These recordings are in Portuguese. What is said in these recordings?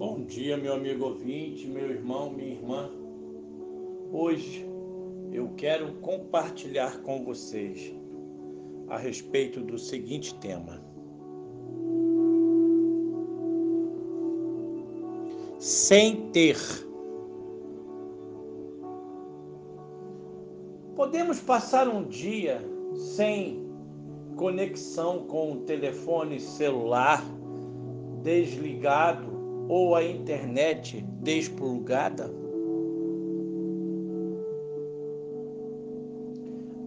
Bom dia, meu amigo ouvinte, meu irmão, minha irmã. Hoje eu quero compartilhar com vocês a respeito do seguinte tema: Sem ter. Podemos passar um dia sem conexão com o telefone celular desligado ou a internet desplugada?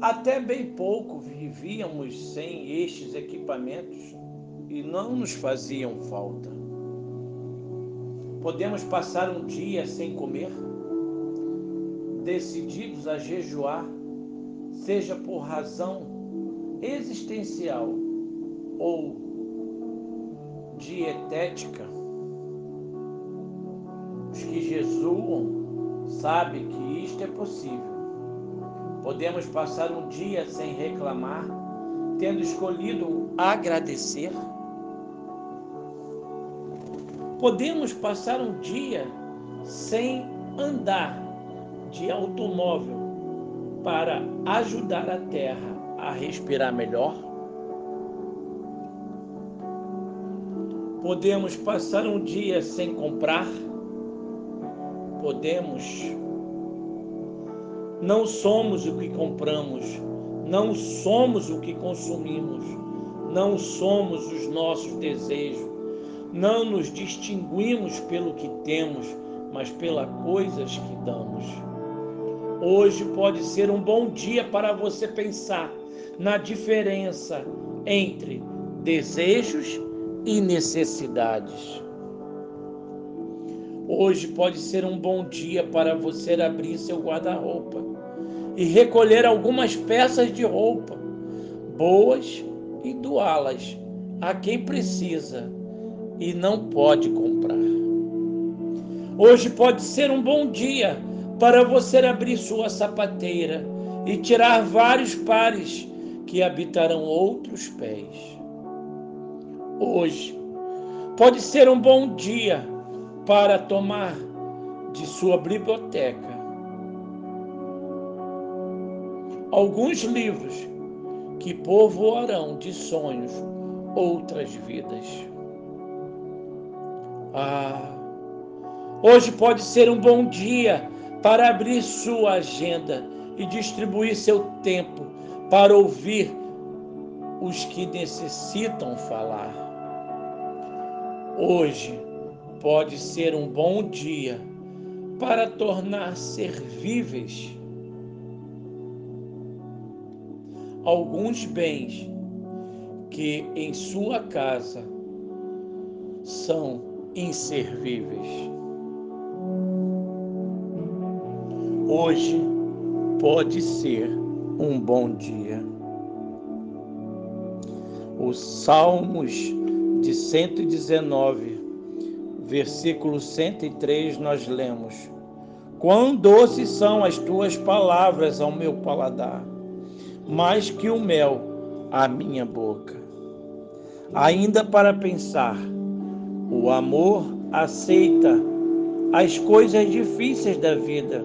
Até bem pouco vivíamos sem estes equipamentos e não nos faziam falta. Podemos passar um dia sem comer, decididos a jejuar, seja por razão existencial ou dietética, jejuam sabem que isto é possível. Podemos passar um dia sem reclamar, tendo escolhido agradecer. Podemos passar um dia sem andar de automóvel para ajudar a terra a respirar melhor? Podemos passar um dia sem comprar? Podemos. Não somos o que compramos, não somos o que consumimos, não somos os nossos desejos, não nos distinguimos pelo que temos, mas pelas coisas que damos. Hoje pode ser um bom dia para você pensar na diferença entre desejos e necessidades. Hoje pode ser um bom dia para você abrir seu guarda-roupa e recolher algumas peças de roupa boas e doá-las a quem precisa e não pode comprar. Hoje pode ser um bom dia para você abrir sua sapateira e tirar vários pares que habitarão outros pés. Hoje pode ser um bom dia para tomar de sua biblioteca alguns livros que povoarão de sonhos outras vidas. Ah, hoje pode ser um bom dia para abrir sua agenda e distribuir seu tempo para ouvir os que necessitam falar. Hoje pode ser um bom dia para tornar servíveis alguns bens que em sua casa são inservíveis. Hoje pode ser um bom dia. Os Salmos de 119, versículo 103, nós lemos: Quão doces são as tuas palavras ao meu paladar, mais que o mel à minha boca. Ainda para pensar, o amor aceita as coisas difíceis da vida,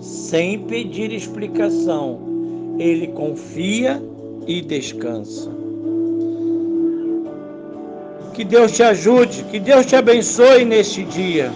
sem pedir explicação ele confia e descansa. Que Deus te ajude, que Deus te abençoe neste dia.